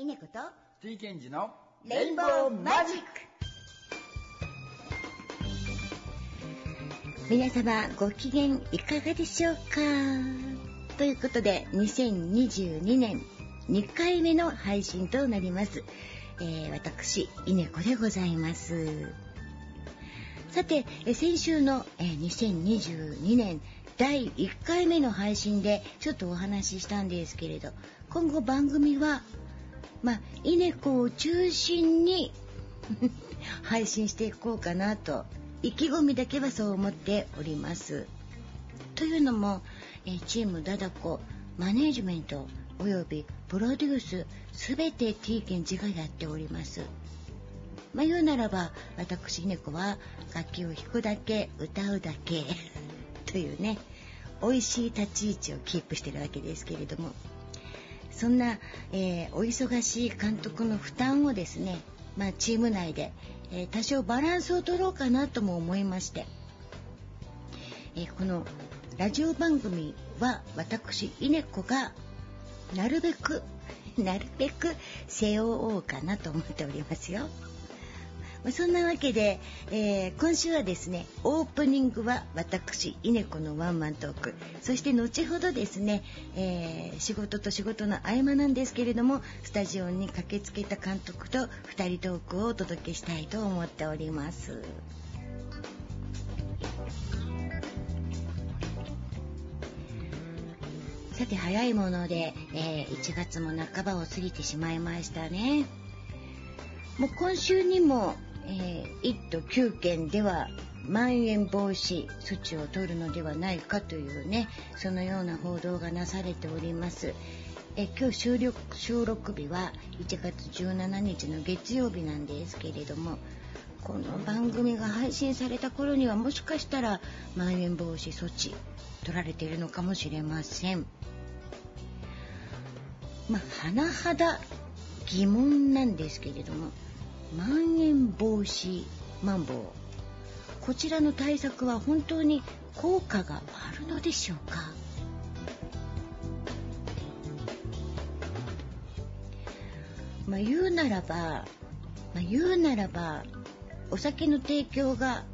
稲子と T ケンジのレインボーマジック。皆様ご機嫌いかがでしょうか？ということで2022年2回目の配信となります、えー、私稲子でございます。さて、え先週の、え2022年第1回目の配信でちょっとお話ししたんですけれど今後番組はまあ、稲子を中心に 配信していこうかなと意気込みだけはそう思っております。というのも、えチームダダコマネージメントおよびプロデュース全て T ケンジがやっております。まあ、言うならば私猫は楽器を弾くだけ歌うだけ というね美味しい立ち位置をキープしてるわけですけれどもそんな、えー、お忙しい監督の負担をですね、まあ、チーム内で、えー、多少バランスを取ろうかなとも思いまして、えー、このラジオ番組は私稲子がなるべくなるべく背負おうかなと思っておりますよ。まそんなわけで、えー、今週はですねオープニングは私稲子のワンマントークそして後ほどですね、えー、仕事と仕事の合間なんですけれどもスタジオに駆けつけた監督と2人トークをお届けしたいと思っております。さて早いもので、えー、1月も半ばを過ぎてしまいましたね。もう今週にもえー、1都9県ではまん延防止措置を取るのではないかというねそのような報道がなされております。え今日収録収録日は1月17日の月曜日なんですけれどもこの番組が配信された頃にはもしかしたらまん延防止措置取られているのかもしれません。まあ甚だ疑問なんですけれどもまん延防止マンボウこちらの対策は本当に効果があるのでしょうか？まあ言うならば、ま、言うならばお酒の提供が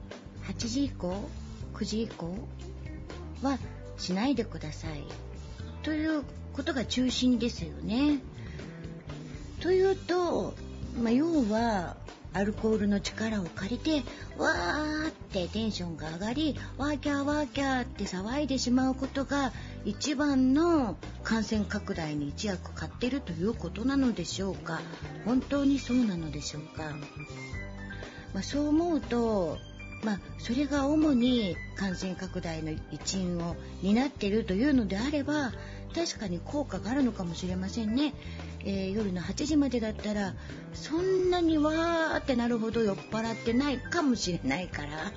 8時以降9時以降はしないでください。ということが中心ですよね。というとまあ、要はアルコールの力を借りてわーってテンションが上がりワーキャーワーキャーって騒いでしまうことが一番の感染拡大に一役買ってるということなのでしょうか本当にそうなのでしょうか、まあ、そう思うとまあ、それが主に感染拡大の一因を担っているというのであれば確かに効果があるのかもしれませんね。えー、夜の8時までだったらそんなにわーってなるほど酔っ払ってないかもしれないから。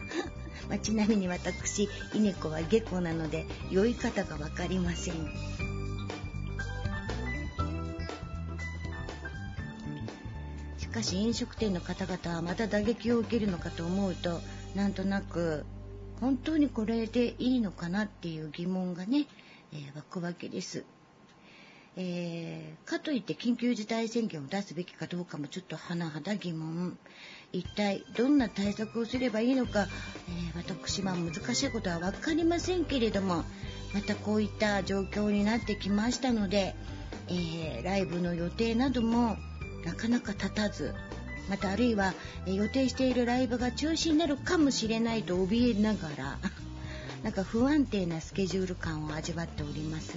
まあ、ちなみに私稲子は下戸なので酔い方が分かりません。しかし飲食店の方々はまた打撃を受けるのかと思うとなんとなく本当にこれでいいのかなっていう疑問がね、湧くわけです。えー、かといって緊急事態宣言を出すべきかどうかもちょっと甚だ疑問一体どんな対策をすればいいのか、えー、私は難しいことは分かりませんけれどもまたこういった状況になってきましたので、えー、ライブの予定などもなかなか立たずまたあるいは、え予定しているライブが中止になるかもしれないと怯えながら なんか不安定なスケジュール感を味わっております。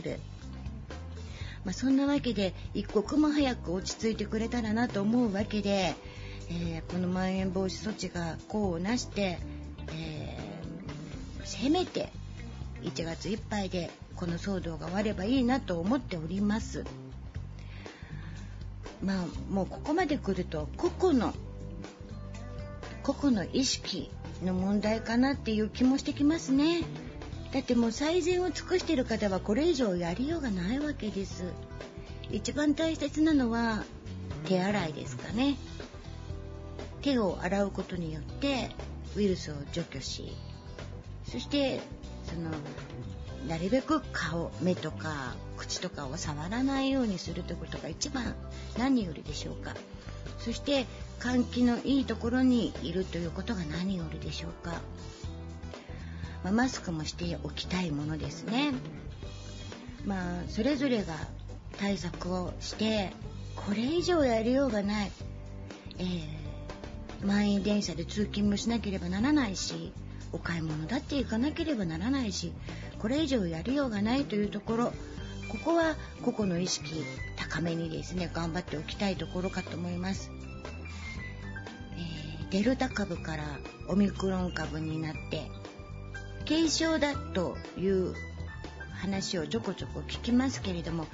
まあ、そんなわけで一刻も早く落ち着いてくれたらなと思うわけで、えー、このまん延防止措置が功をなして、えー、せめて1月いっぱいでこの騒動が終わればいいなと思っております。まあもうここまで来ると個々の個々の意識の問題かなっていう気もしてきますね。だってもう最善を尽くしてる方はこれ以上やりようがないわけです。一番大切なのは手洗いですかね。手を洗うことによってウイルスを除去しそしてそのなるべく顔目とか口とかを触らないようにするということが一番何よりでしょうか。そして換気のいいところにいるということが何よりでしょうか、まあ、マスクもしておきたいものですね。まあそれぞれが対策をしてこれ以上やりようがない、えー、満員電車で通勤もしなければならないしお買い物だって行かなければならないしこれ以上やりようがないというところここは個々の意識高めにですね頑張っておきたいところかと思います、えー、デルタ株からオミクロン株になって軽症だという話をちょこちょこ聞きますけれども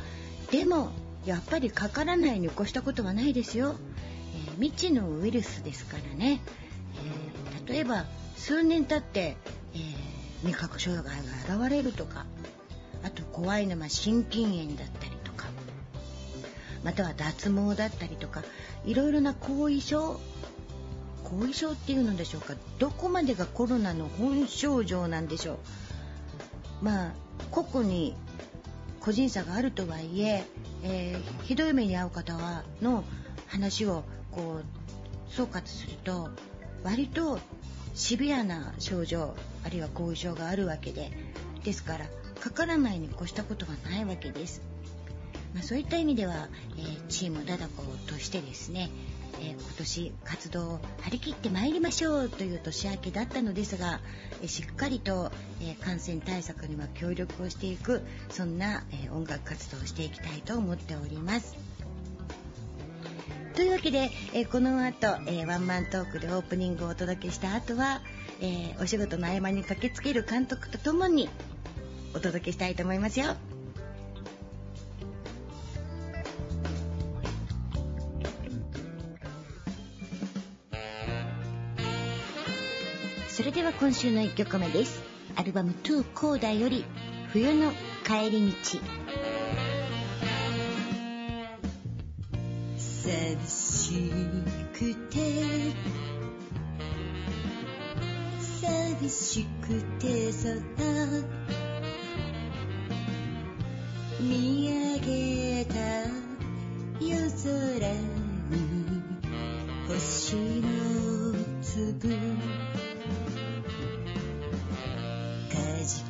でもやっぱりかからないに越したことはないですよ、えー、未知のウイルスですからね、えー、例えば数年経って、えー、味覚障害が現れるとかあと怖いのは心筋炎だったりとかまたは脱毛だったりとかいろいろな後遺症後遺症っていうのでしょうか？どこまでがコロナの本症状なんでしょう？まあ個々に個人差があるとはいええー、ひどい目に遭う方はの話をこう総括すると割とシビアな症状あるいは後遺症があるわけでですからかからないに越したことはないわけです。まあ、そういった意味では、えー、チームダダコとしてですね、えー、今年活動を張り切ってまいりましょうという年明けだったのですが、えー、しっかりと、え感染対策には協力をしていくそんな、え音楽活動をしていきたいと思っております。というわけで、えこの後、えワンマントークでオープニングをお届けした後は、えお仕事の合間に駆けつける監督とともにお届けしたいと思いますよ。れでは今週の1曲目です。アルバム2コーダより冬の帰り道。寂しくて寂しくて空見上げた夜空に星の粒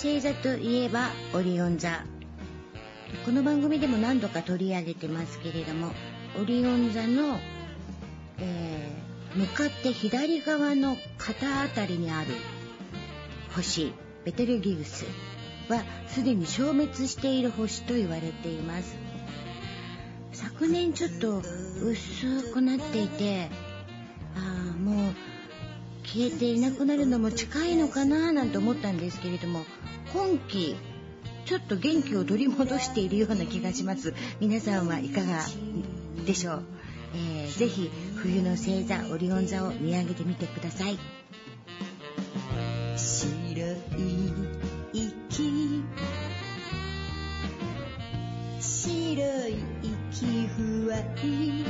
星座といえばオリオン座。この番組でも何度か取り上げてますけれどもオリオン座の、えー、向かって左側の肩あたりにある星ベテルギウスはすでに消滅している星と言われています。昨年ちょっと薄くなっていて消えていなくなるのも近いのかななんて思ったんですけれども今季ちょっと元気を取り戻しているような気がします。皆さんはいかがでしょう、えー、ぜひ冬の星座オリオン座を見上げてみてください。白い息。白い息ふわり。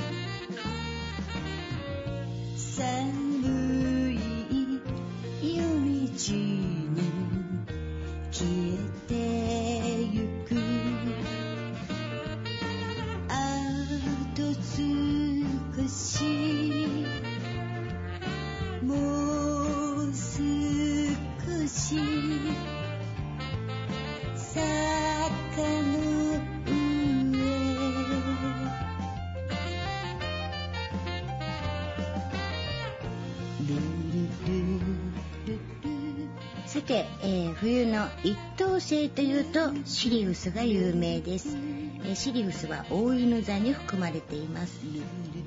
星というとシリウスが有名です、え、シリウスは大犬座に含まれています。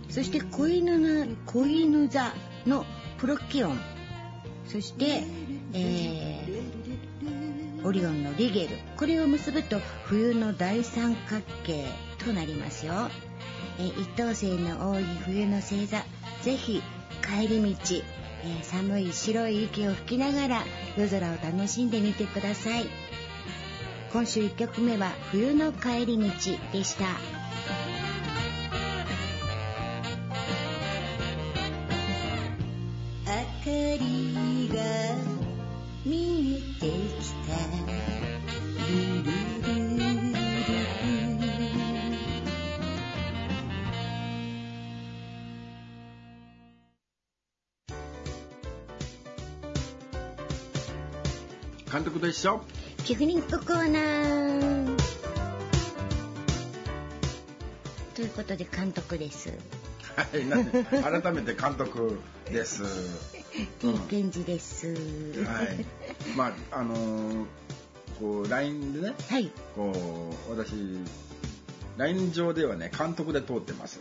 そして子犬子犬座のプロキオン。そして、えー、オリオンのリゲル。これを結ぶと冬の大三角形となりますよ、えー、一等星の多い冬の星座。ぜひ帰り道えー、寒い白い息を吹きながら夜空を楽しんでみてください。今週1曲目は「冬の帰り道」でした。明かりが見えてきた。ルル監督と一緒ピクニックコーナーということで監督です。はい改めて監督です。ケンジです、はい。まああのー、こう LINE でね、はい、こう私 LINE 上ではね監督で通ってます。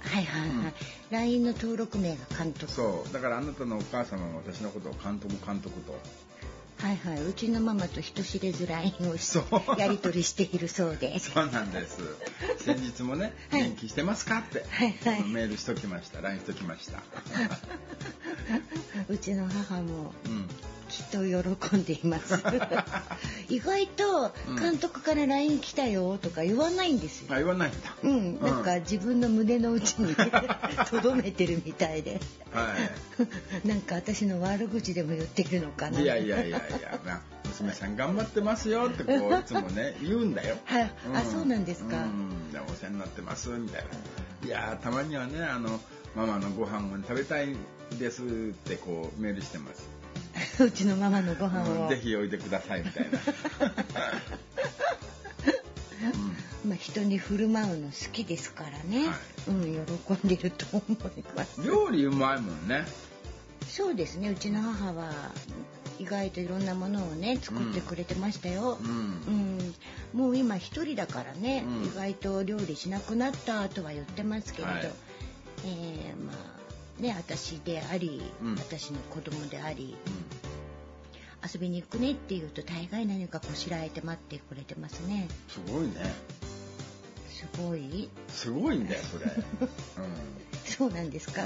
はいはいはい、うん、LINE の登録名が監督。そう。だからあなたのお母様は私のことを監督監督とはいはい、うちのママと人知れず LINE をやり取りしているそうで。そうなんです。先日もね「元気してますか?」って、はいはい、メールしときました。LINE しときました。うちの母も、うんきっと喜んでいます。意外と監督から LINE 来たよとか言わないんですよ、あ言わないんだ。うん。なんか自分の胸の内に とどめてるみたいで。はい。なんか私の悪口でも言ってるのかな。いやいやいやいや、まあ、娘さん頑張ってますよってこういつもね言うんだよ。はい、うん、あそうなんですか。うん。お世話になってますみたいな。いやたまにはねあのママのご飯を食べたいですってこうメールしてます うちのママのご飯を、うん、ぜひおいでくださいみたいな、うん、まあ人に振る舞うの好きですからね、はい、うん喜んでると思います。料理うまいもんね。そうですね。うちの母は意外といろんなものをね作ってくれてましたよ、うん、うん、もう今一人だからね、うん、意外と料理しなくなったとは言ってますけれど、はい、えー、まあね私であり、うん、私の子供であり、うん、遊びに行くねって言うと大概何かこしらえて待ってくれてますね。すごいね。すごい。すごいんだよそれ、うん、そうなんですか、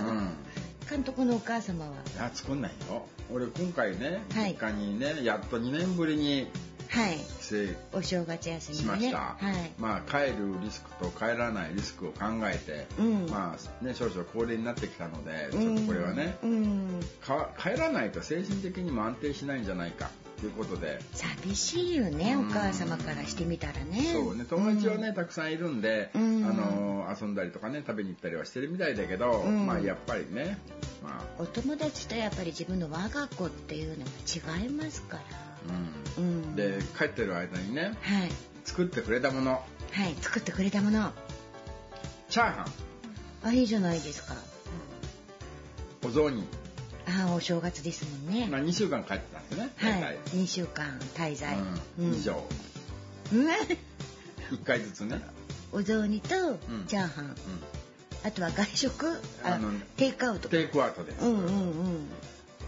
監督のお母様は？いや作んないよ。俺今回ね、はい、実家にねやっと2年ぶりにはい、お正月休み、ね、しました、はい、まあ帰るリスクと帰らないリスクを考えて、うん、まあね少々高齢になってきたのでちょっとこれはね、うん、帰らないと精神的にも安定しないんじゃないかということで。寂しいよね、お母様からしてみたらね。そうね。友達はね、たくさんいるんで、あの遊んだりとかね食べに行ったりはしてるみたいだけど、まあやっぱりね、まあ、お友達とやっぱり自分の我が子っていうのは違いますからうん、で帰ってる間にね、はい、作ってくれたもの。はい作ってくれたもの。チャーハン。あいいじゃないですか、お雑煮。ああお正月ですもんね。まあ2週間帰ってたんですね。はい。2週間滞在、うん、以上。うん。1回ずつね。お雑煮とチャーハン、うん、あとは外食？あのテイクアウト。テイクアウトです。うんうんうん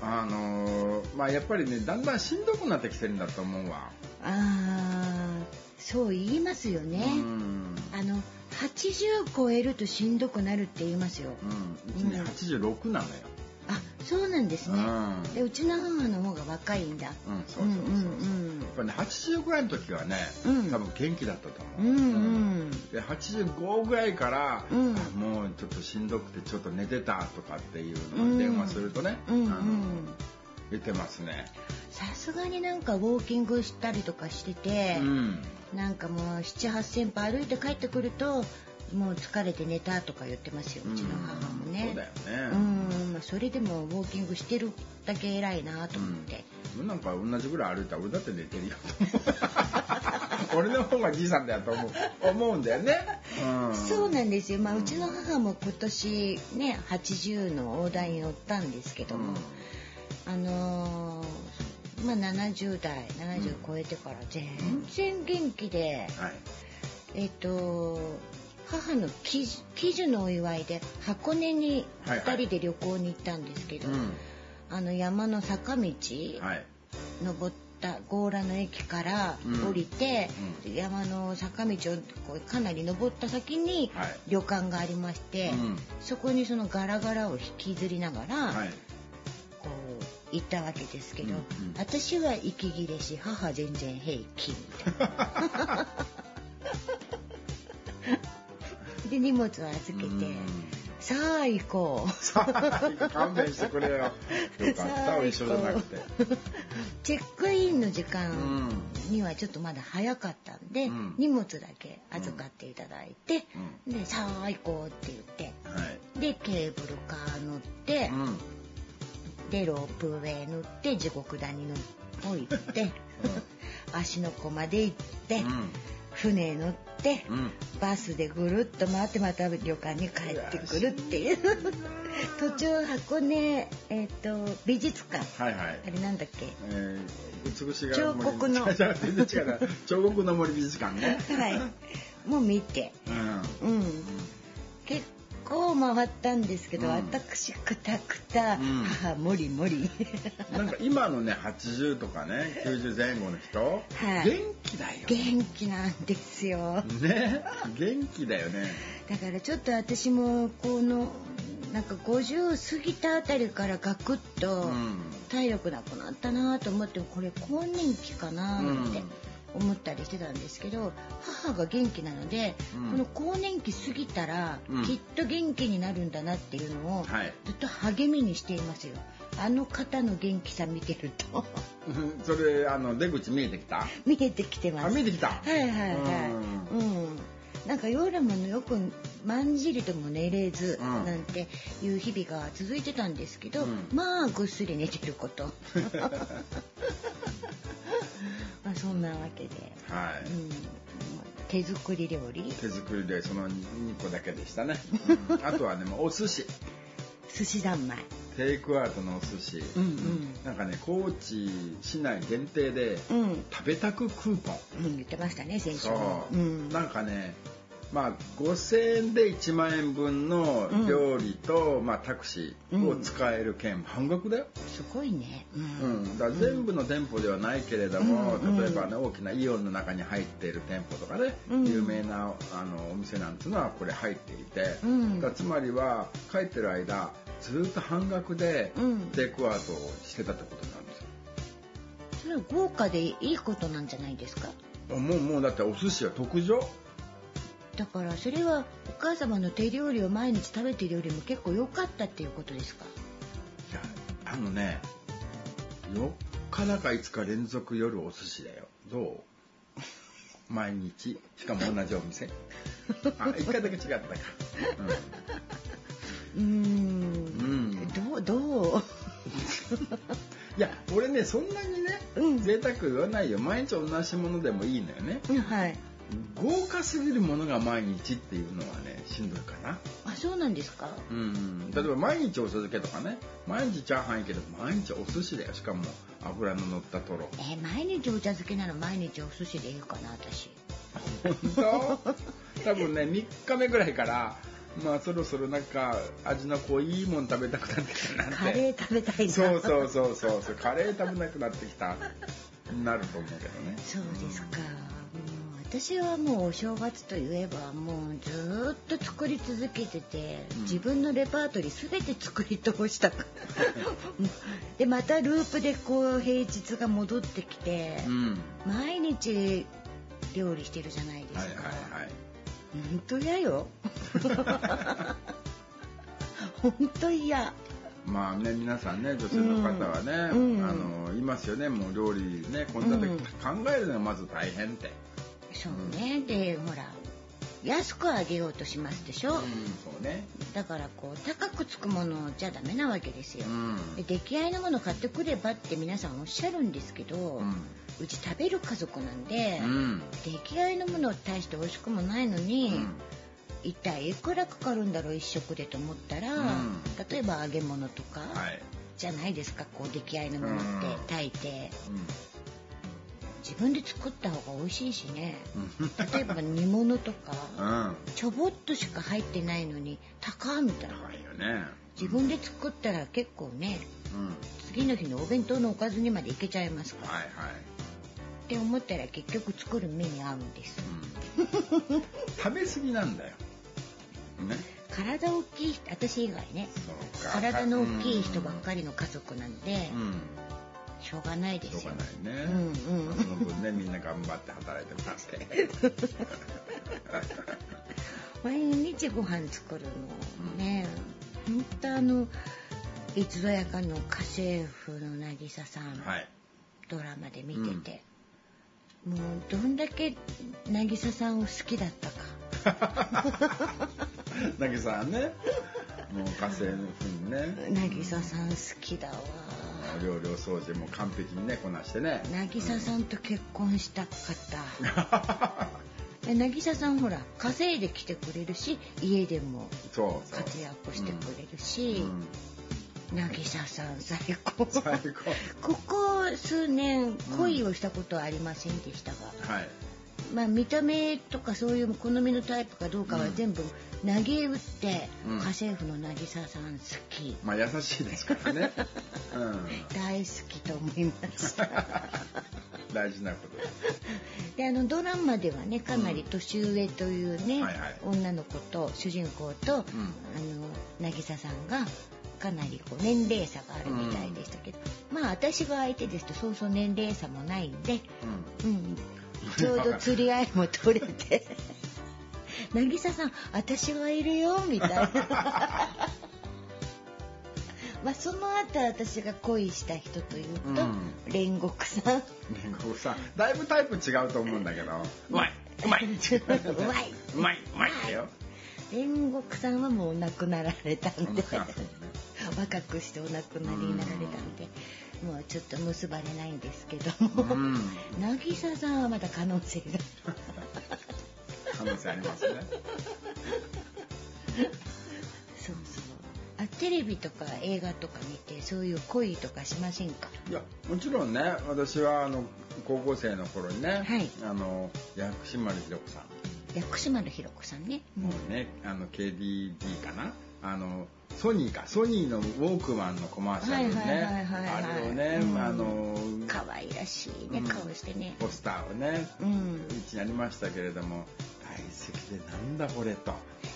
あのー、まあやっぱりねだんだんしんどくなってきてるんだと思うわ。ああそう言いますよね。あの80超えるとしんどくなるって言いますよ。うん。うちね、86なのよ。あそうなんですね、うん、でうちの母の方が若いんだ。うんそうそうそうそう、う。んうん、やっぱね80ぐらいの時はね、うん、多分元気だったと思う、うんうん、で85ぐらいから、うん、もうちょっとしんどくてちょっと寝てたとかっていうのを電話するとね、うんうん、あの言ってますね。さすがになんかウォーキングしたりとかしてて、うん、なんかもう7,8,000歩歩いて帰ってくるともう疲れて寝たとか言ってますようちの母もね。そうだよね。うん、それでもウォーキングしてるだけ偉いなと思って。うん、なんか同じぐらい歩いたら俺だって寝てるよ。俺の方がじいさんだよと思う思うんだよね。うん、そうなんですよ。まあうちの母も今年ね80の大台に乗ったんですけども、うん、あのーまあ、70代70超えてから全然元気で、はい、えっ、と母の喜寿のお祝いで箱根に2人で旅行に行ったんですけど、はいはい、あの山の坂道、はい、登った強羅の駅から降りて、うん、山の坂道をこうかなり登った先に旅館がありまして、はいうん、そこにそのガラガラを引きずりながら、こう行ったわけですけど、うんうん、私は息切れし母全然平気みたいな。で荷物を預けて。さあ行こう。勘弁してくれよ。よか一緒じゃなくて。チェックインの時間にはちょっとまだ早かったんで、うん、荷物だけ預かっていただいて、うん、でさあ行こうって言って、はい、でケーブルカー乗って、うん、でロープウェイ乗って地獄谷の方行って、足の湖まで行って。船乗って、うん、バスでぐるっと回ってまた旅館に帰ってくるっていう。途中箱根、えーと、美術館、はいはい、あれなんだっけ、えー、美しが彫刻の。彫刻の森美術館ね。はい。もう見て、うん、うん、結構回ったんですけど、うん、私くたくた、うん、母もりもり。なんか今のね80とかね90前後の人、はい、元気だよ元気なんですよ。ね元気だよね。だからちょっと私もこのなんか50過ぎたあたりからガクッと体力なくなったなと思ってこれ更年期かなって。思ったりしてたんですけど母が元気なので、うん、この更年期過ぎたら、うん、きっと元気になるんだなっていうのを、はい、ずっと励みにしていますよ。あの方の元気さ見てると。それあの出口見えてきた？見えてきてます。見えてきた。はいはいはい。うん。なんか夜もよくまんじりとも寝れずなんていう日々が続いてたんですけど、うん、まあぐっすり寝てること。ま あそんなわけで、はい、うん、手作り料理？手作りでその2個だけでしたね、うん、あとはねお寿司。寿司三昧。テイクアウトのお寿司、うんうん、なんかね高知市内限定で、食べたくクーポン、うん、言ってましたね先週そう、うん、なんかねまあ、5,000円で1万円分の料理と、うん、まあ、タクシーを使える券、半額だよ。すごいね。うん、だ全部の店舗ではないけれども、例えばね大きなイオンの中に入っている店舗とかね、有名なあのお店なんていうのはこれ入っていて、だつまりは帰ってる間ずっと半額でテイクアウトをしてたってことなんですよ。それは豪華でいいことなんじゃないですか？もうもうだってお寿司は特上だからそれはお母様の手料理を毎日食べてるよりも結構良かったっていうことですか？いやあのね4日だか5日連続夜お寿司だよ。どう？毎日？しかも同じお店？あ1回だけ違ったか。うん。うん。どうどう？いや俺ねそんなにね、うん、贅沢言わないよ。毎日同じものでもいいのよね、はい豪華すぎるものが毎日っていうのはねしんどいかな。あそうなんですか？うん例えば毎日お酢漬けとかね。毎日チャーハンいいけど毎日お寿司だよしかも油の乗ったとろえー、毎日お茶漬けなら毎日お寿司でいいかな私。本当？多分ね3日目ぐらいからまあそろそろなんか味の濃いもん食べたくなってきたなって。カレー食べたいな。そうそうそうそう。カレー食べなくなってきた。なると思うけどね。そうですか、私はもうお正月といえばもうずっと作り続けてて、うん、自分のレパートリー全て作り通した でまたループでこう平日が戻ってきて、うん、毎日料理してるじゃないですか。はいはいはい、本当嫌よ。本当嫌。まあね皆さんね女性の方はね、うん、あのいますよねもう料理ねこんな時考えるのがまず大変って。そうね、でほら安くあげようとしますでしょ、うん、そうね、だからこう高くつくものじゃダメなわけですよ、うん、で出来合いのもの買ってくればって皆さんおっしゃるんですけど、うん、うち食べる家族なんで、うん、出来合いのものを大して美味しくもないのに、一体いくらかかるんだろう一食でと思ったら、例えば揚げ物とか、はい。じゃないですかこう出来合いのものって炊いて、自分で作った方が美味しいしね。例えば煮物とか、ちょぼっとしか入ってないのに高みたいな。高いよね。自分で作ったら結構ね、次の日のお弁当のおかずにまでいけちゃいますから、はいはい、って思ったら結局作る目に合うんです、うん、食べ過ぎなんだよ、ね、体大きい私以外ね。体の大きい人ばっかりの家族なんで、うんしょうがないですよ。しょうがないね。うんうん。その分ね、みんな頑張って働いてますけ毎日ご飯作るのね、うん、本当あのいつぞやかの家政婦の渚さん、はい、ドラマで見てて、うん、もうどんだけ渚さんを好きだったか。渚さんね。もう家政婦にね。渚さん好きだわ料理掃除も完璧にねこなしてね。渚さんと結婚したかった。渚さんほら稼いで来てくれるし家でも活躍してくれるし、渚さん最高。最高。ここ数年恋をしたことはありませんでしたが、うんはい、まあ見た目とかそういう好みのタイプかどうかは全部投げ打って、うん、家政婦の渚さん好き。まあ優しいですからね、うん、大好きと思いました 大事なことであのドラマではねかなり年上というね、うん。はいはい、女の子と主人公と、うん、あの渚さんがかなりこう年齢差があるみたいでしたけど、うん、まあ私が相手ですとそうそう年齢差もないんで、うん、うん、ちょうど釣り合いも取れて渚さん私はいるよみたいな。まあその後私が恋した人というと、うん、煉獄さん。煉獄さん。だいぶタイプ違うと思うんだけど。うまい。うまい。うまい。うまい。うまい。よ。煉獄さんはもう亡くなられたんで若くしてお亡くなりになられたんで、もうちょっと結ばれないんですけども、うん、渚さんはまだ可能性が。可能性ありますね。そうそう。あテレビとか映画とか見てそういう恋とかしませんか？いやもちろんね私はあの高校生の頃にね、はい、あの薬師丸ひろ子さん。薬師丸ひろ子さんね。もうねあの KDD かな？あのソニーか。ソニーのウォークマンのコマーシャルね。あれをね、うん、あの可愛らしいね、顔してね。ポスターをね、うん、うちにありましたけれども大好きでなんだこれと。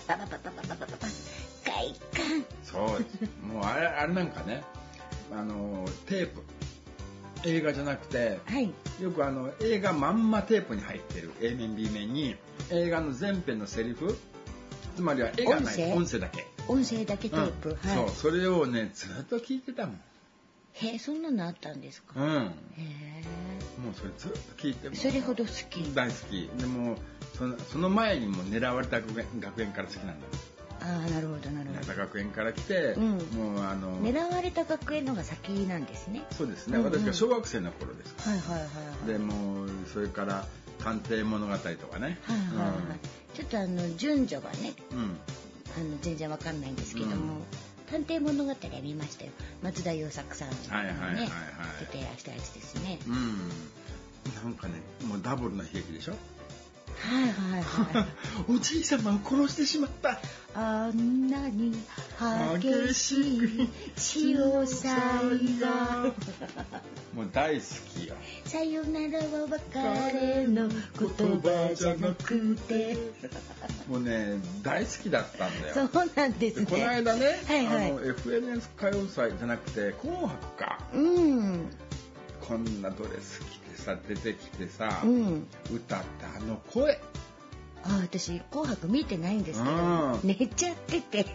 パパパパパパパパパ快感そう。もうあれあれなんかねあのテープ。映画じゃなくて、はい、よくあの映画まんまテープに入ってる。A 面 B 面に映画の全編のセリフ。つまりは絵がない。音声だけ音声だけテープ、うん、はい、そうそれをねずっと聞いてたもん。へえそんなのあったんですか？うん。へえ。もうそれずっと聞いてそれほど好き。大好き。でもそのその前にも狙われた学園学園から好きなんだ。ああなるほどなるほど。学園から来て、うん、もうあの狙われた学園のが先なんですね。そうですね。うんうん、私が小学生の頃です。はいはいはい、はい、でもそれから探偵物語とかね。はいはいはい。うん、ちょっとあの順序がね、うん、あの全然わかんないんですけども。探偵物語は見ましたよ。松田優作さんがね出てらしたやつですね、うん、なんかねもうダブルな悲劇でしょ？はいはいはい。おじい様を殺してしまった。あんなに激しい潮騒がもう大好きよ。さよならは別れの言葉じゃなくて。もうね大好きだったんだよ。そうなんですね。この間ね、はいはい、あの FNS 歌謡祭じゃなくて「紅白か」うんこんなドレス着てさ出てきてさ、うん、歌ったあの声あ私「紅白」見てないんですけど、寝ちゃってて。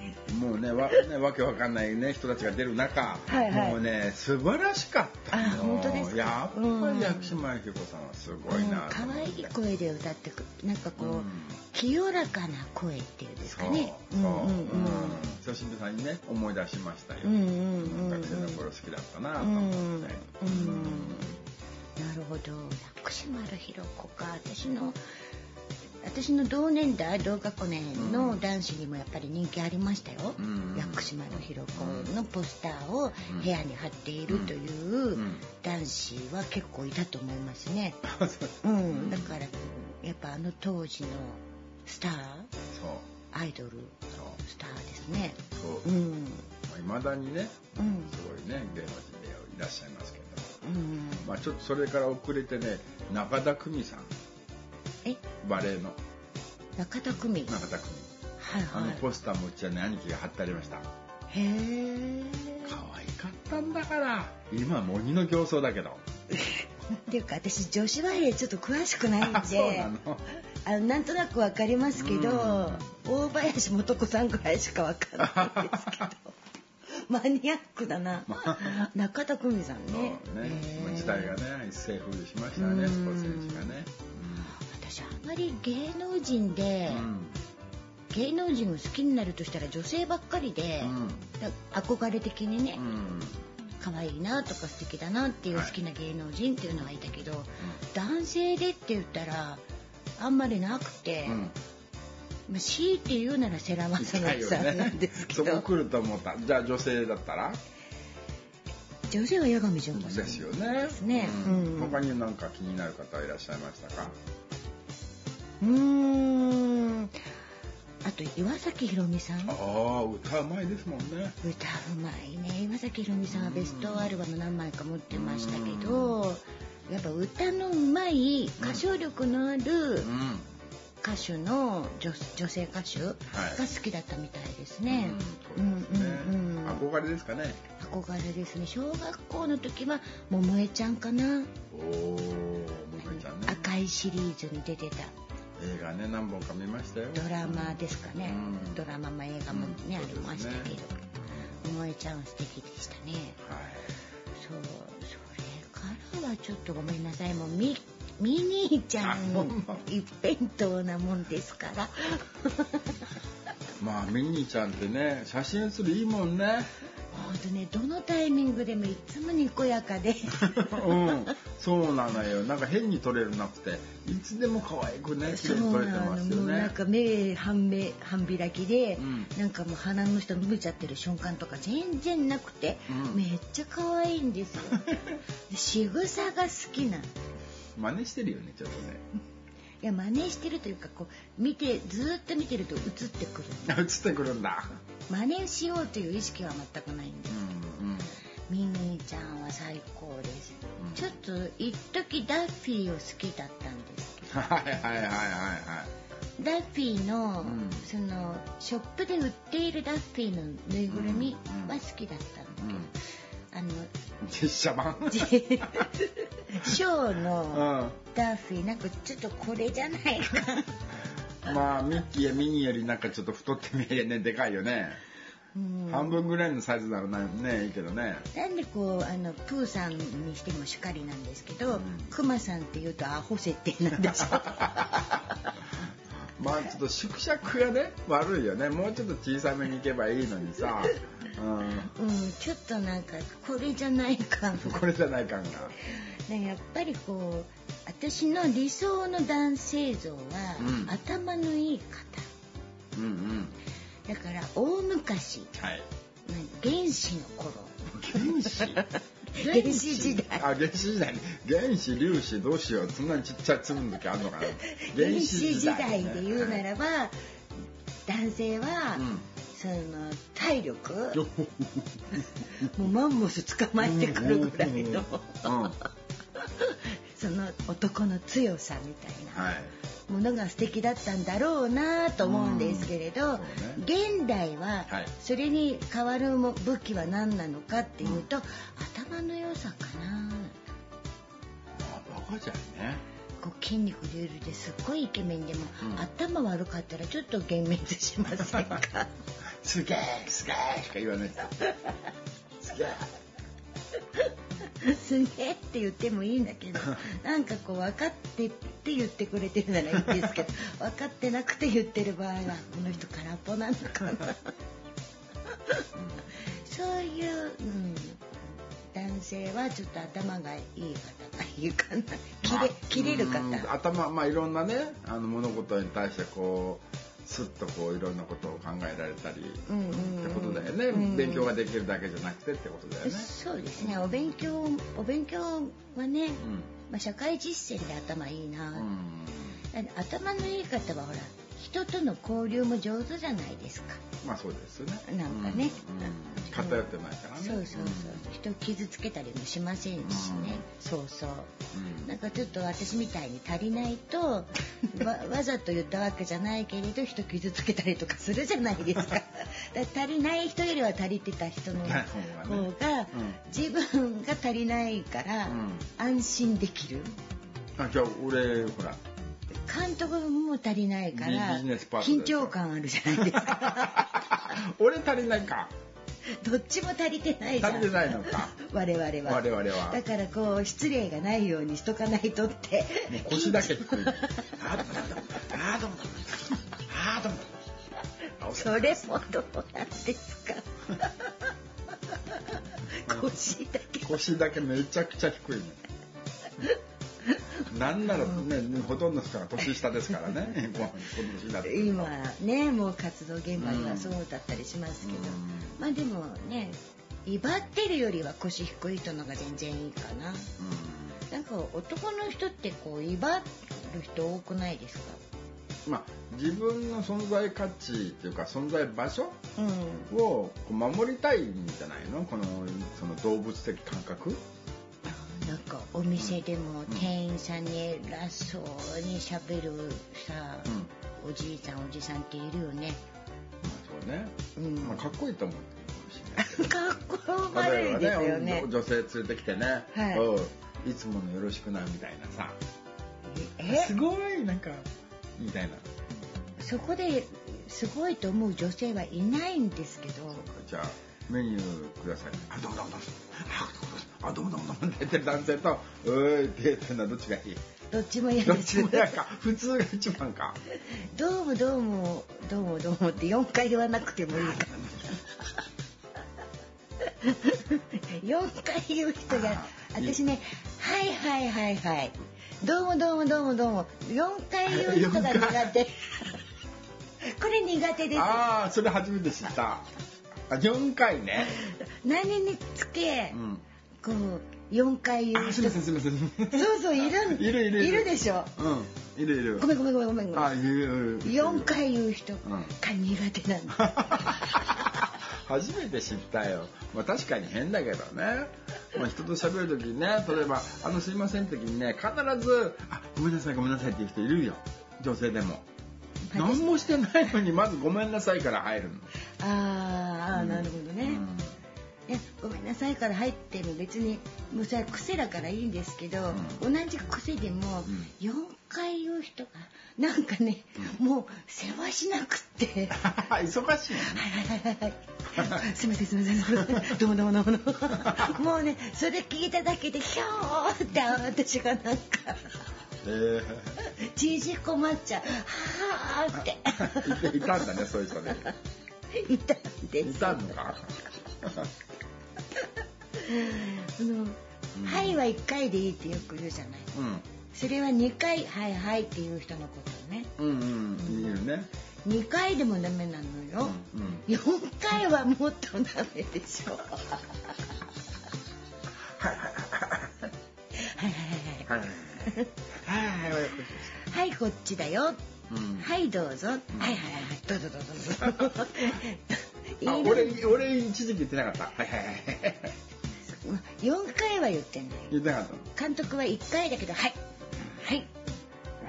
もうねわねわけわかんないね人たちが出る中、はいはい、もうね素晴らしかったあ本当ですか？やっぱり薬師丸ひろ子さんはすごいな可愛、うん、い声で歌ってくなんかこう、うん、清らかな声っていうんですかね。そう。そう、うんうんうん、久しぶりさんにね思い出しましたよ、うんうんうんうん、学生の頃好きだったなと思って、うん。うん、なるほど。薬師丸ひろ子か。私の私の同年代同学年の男子にもやっぱり人気ありましたよ、うん、薬師丸ひろ子のポスターを部屋に貼っているという男子は結構いたと思いますね、うん、だからやっぱあの当時のスターアイドルスターですね。そう、うん、まあ、未だにね、うん、すごいね芸能人でいらっしゃいますけど、うん、まあちょっとそれから遅れてね中田久美さんえ？バレエの。中田久美。中田久美。はいはい。あのポスターもうちはね兄貴が貼ってありました。へえ可愛かったんだから。今も鬼の形相だけど。っていうか私女子バレエちょっと詳しくないんで。あの。なんとなくわかりますけど、大林素子さんぐらいしかわかんないですけど。マニアックだな、中田久美さんね。ね、時代がね一世風靡しましたねスポーツ選手がね、私あんまり芸能人で、芸能人を好きになるとしたら女性ばっかりで、憧れ的にね、可愛いなとか素敵だなっていう好きな芸能人っていうのはいたけど、男性でって言ったらあんまりなくて、まあ、強いて言うなら世良正則さんなんですけど、ね、そこ来ると思った。じゃあ女性だったら？女性は八神純子さんですよね。ですね、うん、他に何か気になる方いらっしゃいましたか？うんあと岩崎宏美さんああ歌うまいですもんね歌うまいね岩崎宏美さんはベストアルバム何枚か持ってましたけどやっぱ歌のうまい歌唱力のある歌手の女女性歌手が好きだったみたいですね。うんうんうん、憧れですかね。憧れですね。小学校の時は桃江ちゃんかな。おお、桃江ちゃんね。赤いシリーズに出てた。映画ね何本か見ましたよ。ドラマですかね、うん、ドラマも映画もね、うん、ありましたけど、萌えちゃん素敵でしたね。はい。そうそれからはちょっとごめんなさい。もうミミニーちゃん一辺倒なもんですから。まあミニーちゃんってね写真写るいいもんね本当ねどのタイミングでもいつもにこやかで。うん。そうなのよ。なんか変に撮れるなくて。いつでも可愛くね綺麗に撮れてますよね。なんか目半目半開きで、うん、なんかもう鼻の下伸びちゃってる瞬間とか全然なくて、うん、めっちゃ可愛いんですよ。仕草が好きな真似してるよねちょっとねいや真似してるというかこう見てずっと見てると映ってくる。映ってくるんだ。真似しようという意識は全くないんですけど、うんうん、ミニーちゃんは最高です、うん、ちょっと一時ダッフィーを好きだったんですけど。はいはいはいはいはい。ダッフィーの、うん、そのショップで売っているダッフィーのぬいぐるみは好きだったんだけど、あの実写版？ショーのダッフィーなんかちょっとこれじゃないか。まあミッキーやミニーよりなんかちょっと太って見えるねでかいよね。半分ぐらいのサイズならねいいけどね。なんでこうあのプーさんにしてもしかりなんですけど、うん、クマさんっていうとアホ設定なんでしょ まあちょっと縮尺がね悪いよね。もうちょっと小さめにいけばいいのにさうん、うん、ちょっとなんかこれじゃない感。これじゃない感が。やっぱりこう私の理想の男性像は、うん、頭のいい方、うんうん、だから大昔、はい、原始の頃。原始？原始時代。あ原始時代原始粒子どうしよう。そんなにちっちゃい粒の時あるのかな。原始時代で言うならば、はい、男性は、うんその体力？もうマンモス捕まえてくるぐらいの、その男の強さみたいな。ものが素敵だったんだろうなと思うんですけれど、ね、現代はそれに代わる武器は何なのかっていうと、うん、頭の良さかな。あバカじゃんね。こう筋肉隆々ですっごいイケメンでも、うん、頭悪かったらちょっと幻滅しませんか？すげえすげえしか言わないすげえすげえって言ってもいいんだけど なんかこう分かってって言ってくれてるならいいんですけど分かってなくて言ってる場合はこの人空っぽなのかなそういう、うん、男性はちょっと頭がいい方がいいかな切れ切れる方頭まあいろんなねあの物事に対してこうすっとこういろんなことを考えられたりってことだよね、うんうん、勉強ができるだけじゃなくてってことだよね。そうですね。お勉強お勉強はね、うん、まあ、社会実践で頭いいな、頭のいい方はほら人との交流も上手じゃないですか。まあそうですね。なんかね。うん、偏ってないからね。そうそうそう。人傷つけたりもしませんしね。そうそう。なんかちょっと私みたいに足りないと わわざと言ったわけじゃないけれど人傷つけたりとかするじゃないですか。だ足りない人よりは足りてた人の方が自分が足りないから安心できる。あじゃあ俺ほら監督も足りないから緊張感あるじゃないですか。俺足りないか。どっちも足りてない足りてないのか。我々は。我々は。だからこう失礼がないようにしとかないとって。もう腰だけ低い。あーどうもあーどうも。あーどうも。それもどうなんですか。腰だけ。腰だけめちゃくちゃ低いね なんならね、ほとんどの人が年下ですからね、今ね、もう活動現場ではそうだったりしますけど、まあでもね、威張ってるよりは腰低い人のが全然いいかな。なんか男の人ってこう威張る人多くないですか？まあ、自分の存在価値っていうか存在場所を守りたいんじゃないの？このその動物的感覚？なんかお店でも店員さんに偉そうにしゃべるさ、うん、おじいさんおじさんっているよね。まあそうね。うん、まあかっこいいと思う。かっこ悪いですよね。女性連れてきてね、はい、いつものよろしくなみたいなさ。え？すごいなんかみたいな。そこですごいと思う女性はいないんですけど。じゃあメニューください。あどうもどうもどうも。あどうもどうもどうもってる男性とうーいって言ってるのはどっちがいい？どっちも嫌です。どっちも嫌か普通が一番か。どうもどうもどうもどうもって4回言わなくてもいい。か4回言う人が私ねはいはいはいはい。どうもどうもどうもどうも。4回言う人が苦手。これ苦手です。ああそれ初めて知ったあ4回ね何につけ、うんこう四回言う人。すみませんすみません。そうそういるいるいるいるでしょ。うんいるいる。ごめんごめんごめんごめん。あいる四回言う人が苦手なんだ。初めて知ったよ。まあ確かに変だけどね。まあ人と喋る時にね、例えばあのすいません時にね必ずあごめんなさいごめんなさいっていう人いるよ。女性でも。何もしてないのにまずごめんなさいから入るの。あごめんなさいから入っても別にもうそれは癖だからいいんですけど、うん、同じ癖でも4回言う人がなんかね、うん、もう世話しなくて。忙しい、ね、はいはいはい。はいすみませんすみません。どうもどうもどうも。もうねそれ聞いただけでひょーって私がなんか。えー、縮こまっちゃう。はあって。いたんだねそういう人ね。いたんですいたのか？その、うん、はいは1回でいいってよく言うじゃない。うん、それは2回、はいはいっていう人のことね。うんうん、いるね。2回でもダメなのよ。うんうん、4回はもっとダメでしょ。はいはいはいはい。はいはいはい。こっちだよ。うん、はいどうぞ、うん、はいはいはいどうぞどうぞどうぞあ俺俺一時期言ってなかったはいはいはい4回は言ってんだよ。言ってなかった監督は1回だけどはい。はい。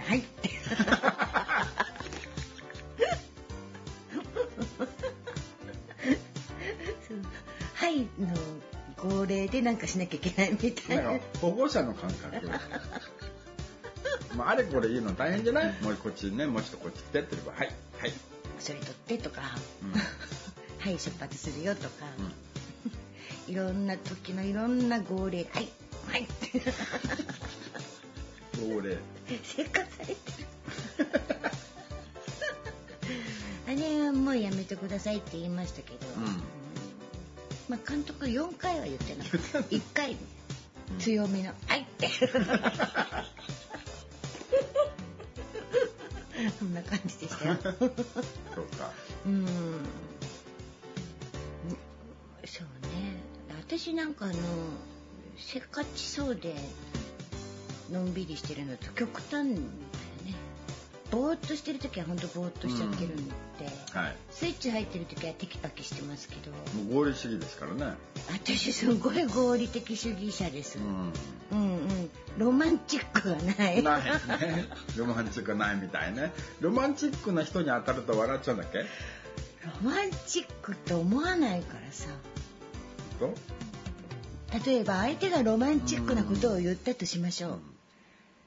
はい。ってはいの号令でなんかしなきゃいけないみたいな。保護者の感覚。まあ、あれこれ言うの大変じゃない？もうこっちねもうちょっとこっち来てって言えば。はい。はい。それ取ってとか、うん、はい出発するよとか、うんいろんな時のいろんな号令。はい。はい。号令。せっかされてるあれはもうやめてくださいって言いましたけど、うん、まあ監督4回は言ってない。1回。強めの「はい」っ てそんな感じでしたよ。そうか。うん。私なんかあのせっかちそうでのんびりしてるのと極端だよね。ぼーっとしてる時は本当ぼーっとしちゃってるんで、うんはい、スイッチ入ってる時はテキパキしてますけど。合理主義ですからね。私すごい合理的主義者です、うん、うんうん。ロマンチックはない。ないね。ロマンチックはないみたいね。ロマンチックな人に当たると笑っちゃうんだっけ？ロマンチックって思わないからさ例えば相手がロマンチックなことを言ったとしましょう、うん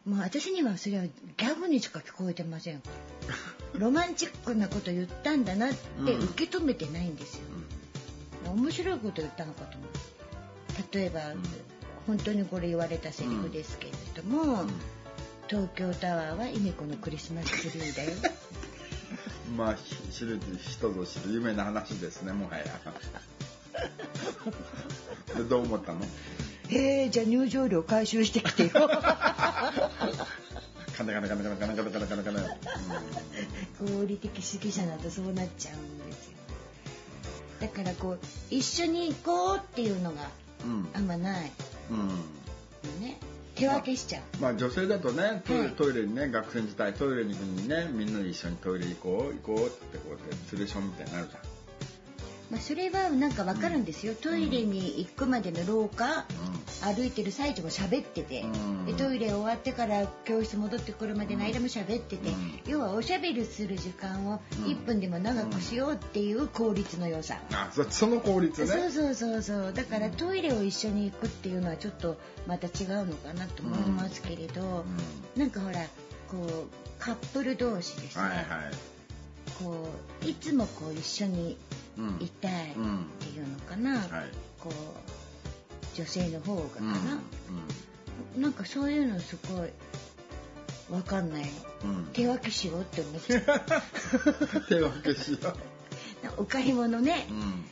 もう私にはそれはギャグにしか聞こえてません。ロマンチックなこと言ったんだなって受け止めてないんですよ、うん、面白いこと言ったのかと思う例えば、うん、本当にこれ言われたセリフですけれども、うん、東京タワーはイメコのクリスマスツリーだよ。まあ知る人ぞ知る有名な話ですねもはや。でどう思ったの？えー、じゃあ入場料回収してきてよ。カナカナカナカナカナカナカナカナカナ。合理的主義者だとそうなっちゃうんですよ。だからこう一緒に行こうっていうのがあんまない。うん。ね。手分けしちゃう。まあ、まあ、女性だとねトイレはい、トイレにね学生時代トイレに行くにねみんなで一緒にトイレ行こう行こうってこうやって連れションみたいになるじゃん。まあ、それはなんかわかるんですよ、トイレに行くまでの廊下、歩いてる最中も喋ってて、でトイレ終わってから教室戻ってくるまでの間も喋ってて、要はおしゃべりする時間を1分でも長くしようっていう効率の良さ、あその効率ね。そうそうそうそう。だからトイレを一緒に行くっていうのはちょっとまた違うのかなと思いますけれど、うん、なんかほらこうカップル同士ですね、はいはい、こういつもこう一緒にいたいっていうのかな、こう女性の方がかな、うん。なんかそういうのすごいわかんない。の、うん、手分けしようって思って 手分けしよう。お買い物ね、うん、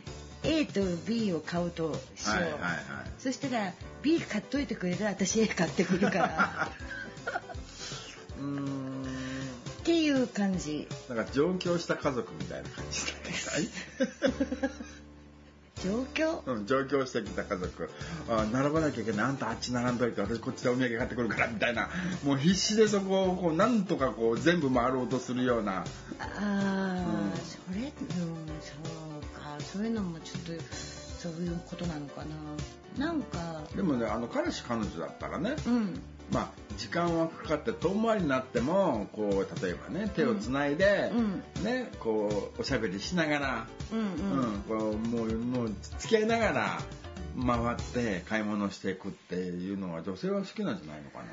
A と B を買うとしよう、はいはいはい、そしたら B 買っといてくれる私 A 買ってくるから。うんいう感じ。なんか上京した家族みたいな感じだ上京？うん上京してきた家族。あ並ばなきゃいけない。あんたあっち並んどいて私こっちでお土産買ってくるからみたいな。もう必死でそこをこうなんとかこう全部回ろうとするような。ああ、うん、それうんそうか。そういうのもちょっとそういうことなのかな。なんか。でもねあの彼氏彼女だったらね、うん、まあ時間はかかって遠回りになってもこう例えばね手をつないで、うん、ねこうおしゃべりしながら、うんこうもうもう付き合いながら回って買い物していくっていうのは女性は好きなんじゃないのかな。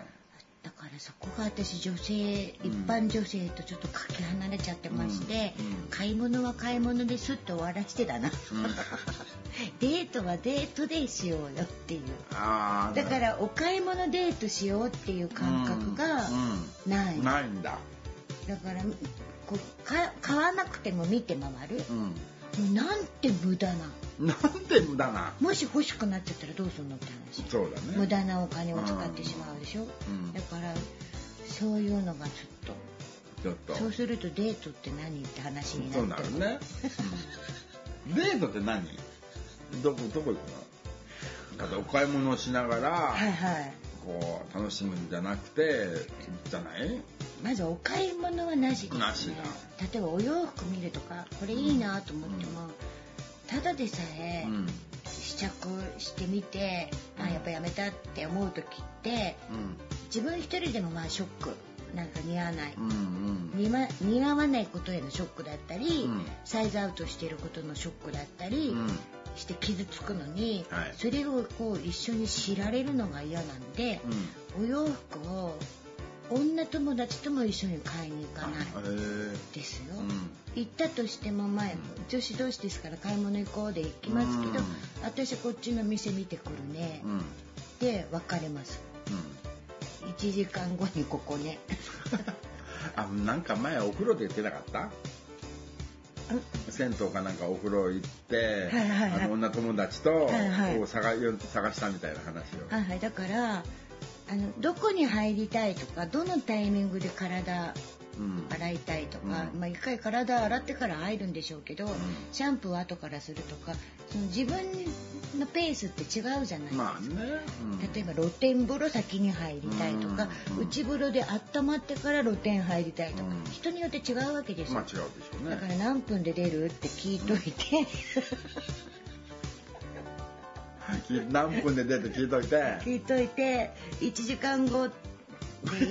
だからそこが私女性、一般女性とちょっとかけ離れちゃってまして、うんうん、買い物は買い物ですって終わらしてだな、デートはデートでしようよっていう。だからお買い物デートしようっていう感覚がない、ないんだ。だからこうか買わなくても見て回る、なんて無駄ななんて無駄な？もし欲しくなっちゃったらどうするのって話。そうだね。無駄なお金を使ってしまうでしょ、うん、だからそういうのがちょっと。ちょっと。そうするとデートって何って話になってそうなるね、デートって何？どこどこ行くの？だお買い物をしながら、はいはい、こう楽しむんじゃなくてじゃない？まずお買い物はなしですね。なしだ。例えばお洋服見るとかこれいいなと思っても、うん、ただでさえ、試着してみて、うん、あやっぱやめたって思う時って、うん、自分一人でもまあショックなんか似合わない、うんうん、似ま、似合わないことへのショックだったり、うん、サイズアウトしてることのショックだったり、うん、して傷つくのに、はい、それをこう一緒に知られるのが嫌なんで、お洋服を女友達とも一緒に買いに行かない。ですよ、うん、行ったとしても前、うん、女子同士ですから買い物行こうで行きますけど、うん、私こっちの店見てくるね、で別れます、うん、1時間後にここね。あなんか前お風呂で言ってなかった？銭湯かなんかお風呂行って、はいはいはい、あの女友達と、はいはい、探探したみたいな話を。はいはい、だからあのどこに入りたいとかどのタイミングで体洗いたいとか、まあ一回体洗ってから入るんでしょうけど、シャンプー後からするとかその自分のペースって違うじゃないですか、まあね。例えば露天風呂先に入りたいとか、内風呂で温まってから露天入りたいとか、人によって違うわけですよ、まあ、違うでしょうね。だから何分で出るって聞いといて。何分で出て聞いといて。聞いといて1時間後で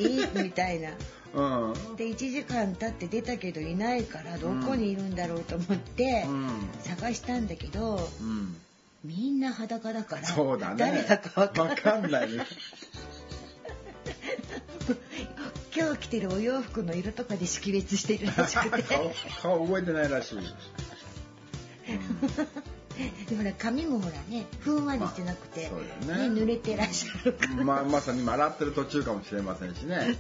いい？みたいな。うん、で1時間経って出たけどいないからどこにいるんだろうと思って探したんだけど、うん、みんな裸だからそうだ、ね、誰だか分かんない。今日着てるお洋服の色とかで識別してるらしくて。顔覚えてないらしい、うん。でほら髪もほらねふんわりしてなくて、まあ、ね、ね、濡れてらっしゃるから、まあ、まさに洗ってる途中かもしれませんしね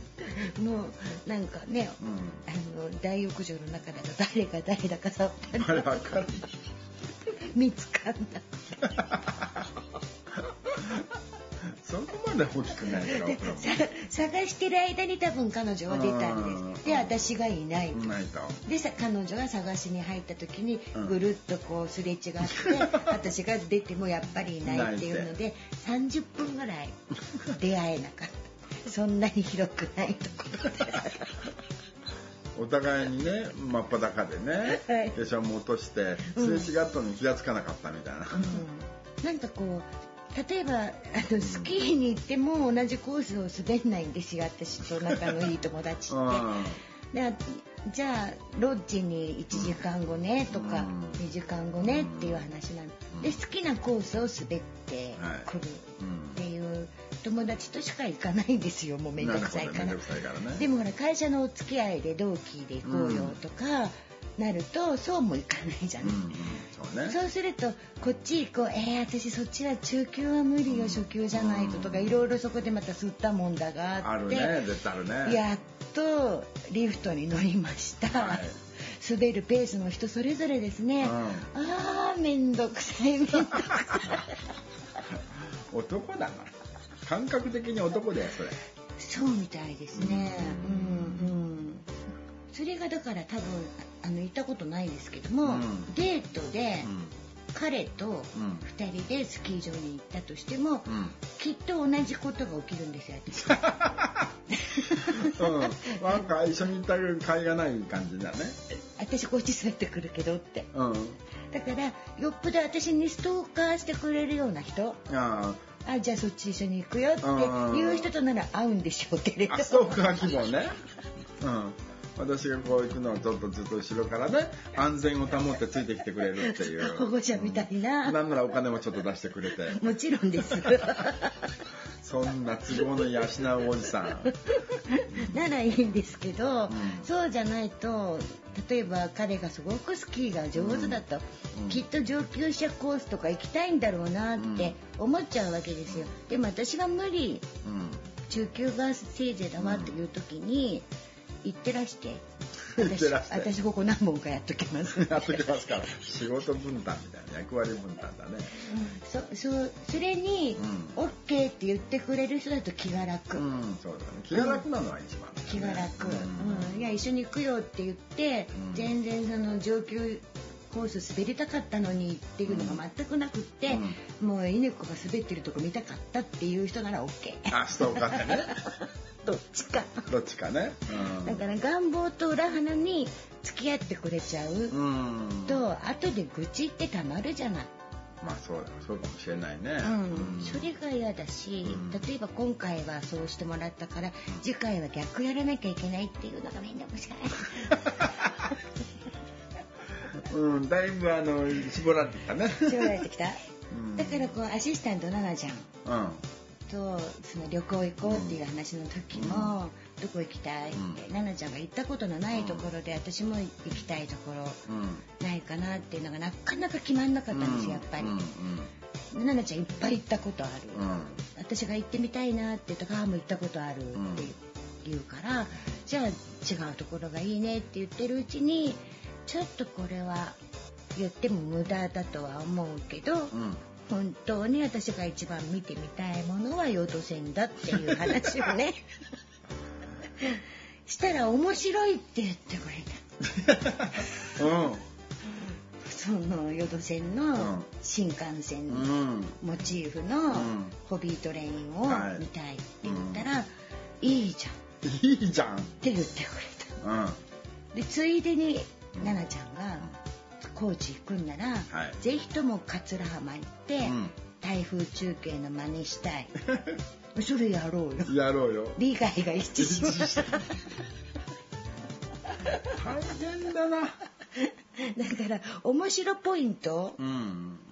もうなんかね、うん、あの大浴場の中だと誰が誰だかさっぱり見つかんだ。そこまで大きくないから探してる間に多分彼女は出たんです。で私がいないでさ彼女が探しに入った時にぐるっとこうすれ違って 私が出てもやっぱりいないっていうので30分ぐらい出会えなかったそんなに広くないところで。お互いにね真っ裸でね、はい、化粧も落としてすれ違ったのに気が付かなかったみたいな、うんうん、なんかこう例えばあのスキーに行っても同じコースを滑んないんですよ私と仲のいい友達って。でじゃあロッジに1時間後ねとか2時間後ねっていう話なんで好きなコースを滑ってくるっていう友達としか行かないんですよ。もう面倒くさいから。でもほら会社のお付き合いで同期で行こうよとか。なるとそうもいかないじゃない、うんうんそうね、そうするとこっち行こう。えー、私そっちは中級は無理よ、初級じゃないととかいろいろそこでまた吸ったもんだがあって。あるね絶対あるね。やっとリフトに乗りました、はい、滑るペースの人それぞれですね、うん、あーめんどくさいめんどくさい。男だな感覚的に男だよそれ。そうみたいですね。うんうん。それがだから多分あの行ったことないですけども、うん、デートで、彼と2人でスキー場に行ったとしても、うん、きっと同じことが起きるんですよ私。うん、なんか一緒に行った甲斐がない感じだね。私こっち座ってくるけどって。うん、だからよっぽど私にストーカーしてくれるような人。ああじゃあそっち一緒に行くよっていう人となら合うんでしょうけれど。ストーカー希望ね。うん私がこう行くのをちょっとずっと後ろからね安全を保ってついてきてくれるっていう。保護者みたいな、うん、なんならお金もちょっと出してくれて。もちろんです。そんな都合の養うおじさん。ならいいんですけど、うん、そうじゃないと例えば彼がすごくスキーが上手だと、うん、きっと上級者コースとか行きたいんだろうなって思っちゃうわけですよ。でも私が無理、中級がせいぜいだわっていう時に、行ってらして。私私ここ何本かやっときます。やっときますから。仕事分担みたいな役割分担だね、うん、そそそれに、うん、OK って言ってくれる人だと気が楽、うん、そうだね。気が楽なのは一番、ね、気が楽、うん。いや一緒に行くよって言って、全然その上級コース滑りたかったのにっていうのが全くなくって、もう稲子が滑ってるとこ見たかったっていう人なら OK あそうかね どっちか。どっちかね、うん、だから願望と裏花に付き合ってくれちゃう。と後で愚痴ってたまるじゃない。まあそうだそうかもしれないね、うん、それが嫌だし、例えば今回はそうしてもらったから次回は逆やらなきゃいけないっていうのが面倒くさいうん。だいぶあの絞られてきたね。絞られてきた、だからこうアシスタント奈々ちゃん、うんとその旅行行こうっていう話の時も、うん、どこ行きたいって、奈々ちゃんが行ったことのないところで、私も行きたいところないかなっていうのがなかなか決まんなかったんですよやっぱり。奈々ちゃんいっぱい行ったことある、私が行ってみたいなって言ったら「あも行ったことある」って言うからじゃあ違うところがいいねって言ってるうちにちょっとこれは言っても無駄だとは思うけど、本当に私が一番見てみたいものは淀線だっていう話をね したら面白いって言ってくれた。うんその淀線の新幹線モチーフのホビートレインを見たいって言ったら、いいじゃん。いいじゃん。って言ってくれた。うん、でついでに奈々ちゃんが高知行くんなら、はい、ぜひとも桂浜行って、うん、台風中継の真似したい。それやろうよ。やろうよ。利害が一致しました。大変だな。だから面白ポイント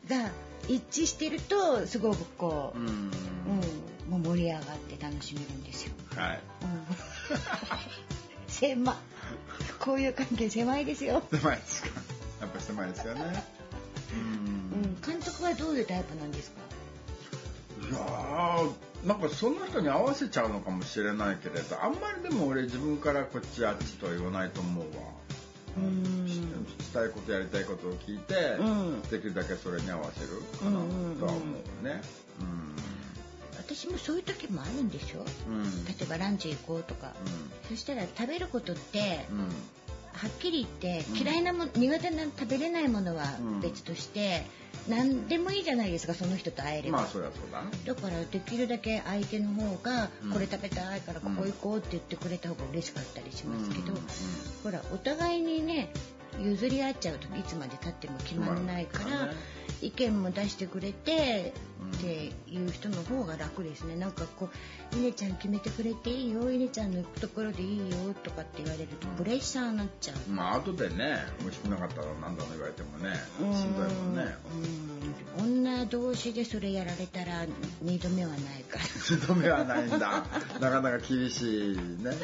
が一致してるとすごくこう、うん、うん、もう盛り上がって楽しめるんですよ。はい。うん、狭こういう関係狭いですよ。狭いですか。やっぱ狭いですよね。うん。監督はどういうタイプなんですか？いやなんかその人に合わせちゃうのかもしれないけれどあんまりでも俺自分からこっちあっちとは言わないと思うわ。したいことやりたいことを聞いて、うん、できるだけそれに合わせるかなとは思うね。私もそういう時もあるんでしょ、うん、例えばランチ行こうとか、うん、そしたら食べることって、うん、はっきり言って嫌いなも、苦手な食べれないものは別として、何でもいいじゃないですかその人と会えれば、まあそりゃそうだだからできるだけ相手の方がこれ食べたいからここ行こうって言ってくれた方が嬉しかったりしますけど、ほらお互いにね譲り合っちゃうといつまでたっても決まらないから、意見も出してくれて、っていう人の方が楽ですね。なんかこう「稲ちゃん決めてくれていいよ稲ちゃんのところでいいよ」とかって言われるとプレッシャーになっちゃう。まあ後でね美味しくなかったら何だの言われてもねしん。どいもんね。女同士でそれやられたら二度目はないから。二度目はないんだ。なかなか厳しいね、うん、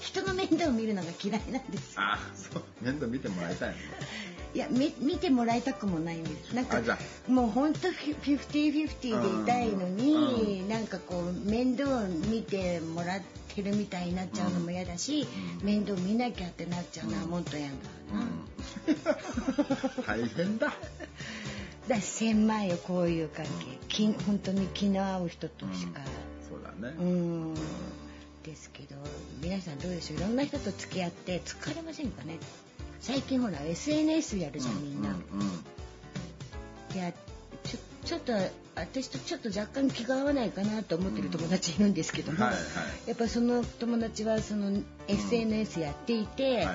人の面倒を見るのが嫌いなんですあそう。面倒見てもらいたいのいや見見てもらいたくもないんですなんかもう本当フィフティフィフティでいたいのに、うん、なんかこう面倒を見てもらってるみたいになっちゃうのも嫌だし、うん、面倒見なきゃってなっちゃうのはもっと嫌だな、大変だ。だ狭いよこういう関係、うん、本当に気の合う人としか、そうだね。うん。ですけど皆さんどうでしょう？いろんな人と付き合って疲れませんかね？最近ほら SNS やるじゃんみんな。いやちょちょっと私とちょっと若干気が合わないかなと思ってる友達いるんですけども、やっぱその友達はその SNS やっていて、はい、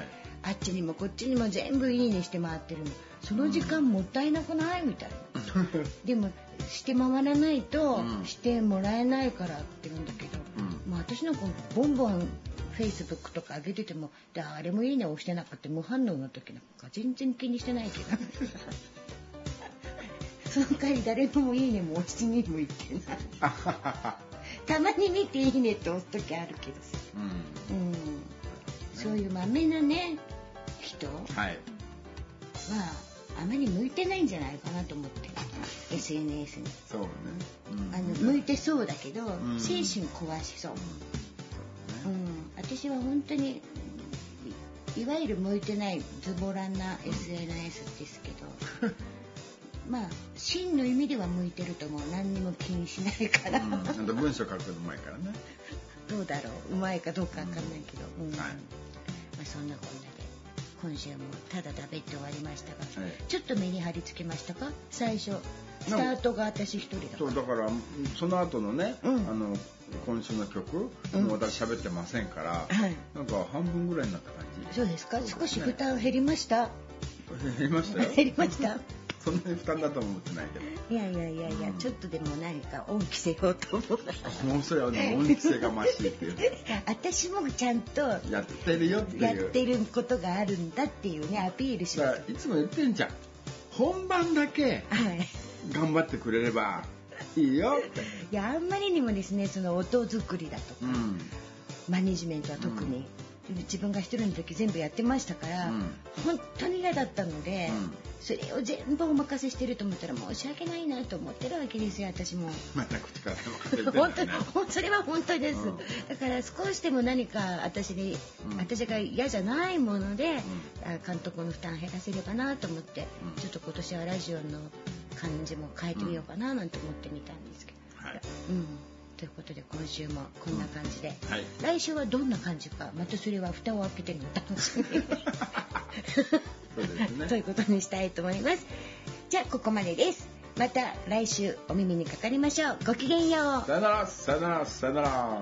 あっちにもこっちにも全部いいねして回ってるの。その時間もったいなくないみたいな。でもして回らないとしてもらえないからって言うんだけど、うん、まあ私なんかボンボンフェイスブックとか上げてても誰もいいね押してなかった無反応の時なんか全然気にしてないけど その代わり誰もいいねも押しにもい。ってないたまに見ていいねって押す時あるけどさ、うん、うん、そういうまめなね人は、はい、あまり向いてないんじゃないかなと思って。SNS に。そうね、うん、あの向いてそうだけど、うん、精神壊しそう、うん私は本当にいわゆる向いてないズボラな SNS ですけど まあ真の意味では向いてると思う何にも気にしないから、うん、文章書くのうまいからね。どうだろう？うまいかどうかわかんないけど、うん、はい。まあ、そんなこんなで今週もただ食べて終わりましたが、はい、ちょっと目に張り付けましたか？最初スタートが私一人だそうだからその後のね、うん、あの今週の曲、う私喋ってませんから、はい、なんか半分ぐらいになった感じ。そうですか、ね、少し負担減りました？減りましたよ。減りました？そんなに負担だと思ってないけど。いやいやいやいや、うん、ちょっとでも何か恩着せようと思う。もうそれはね恩着せがましいっていう 私もちゃんとやってるよっていう。やってることがあるんだっていうねアピールしますいつも言ってんじゃん。本番だけ頑張ってくれればいいよ。いやあんまりにもですねその音作りだとか、うん、マネジメントは特に、うん、自分が一人の時全部やってましたから、うん、本当に嫌だったので、それを全部お任せしてると思ったら申し訳ないなと思ってるわけですよ私も。また口からでも本当それは本当です、だから少しでも何か私に、私が嫌じゃないもので、監督の負担減らせればなと思って、ちょっと今年はラジオの感じも変えてみようかななんて思ってみたんですけど、はい、うん、ということで今週もこんな感じで、はい、来週はどんな感じかまたそれは蓋を開けての。お楽しみね。ということにしたいと思います。じゃあここまでです。また来週お耳にかかりましょう。ごきげんよう。さよならさよならさよなら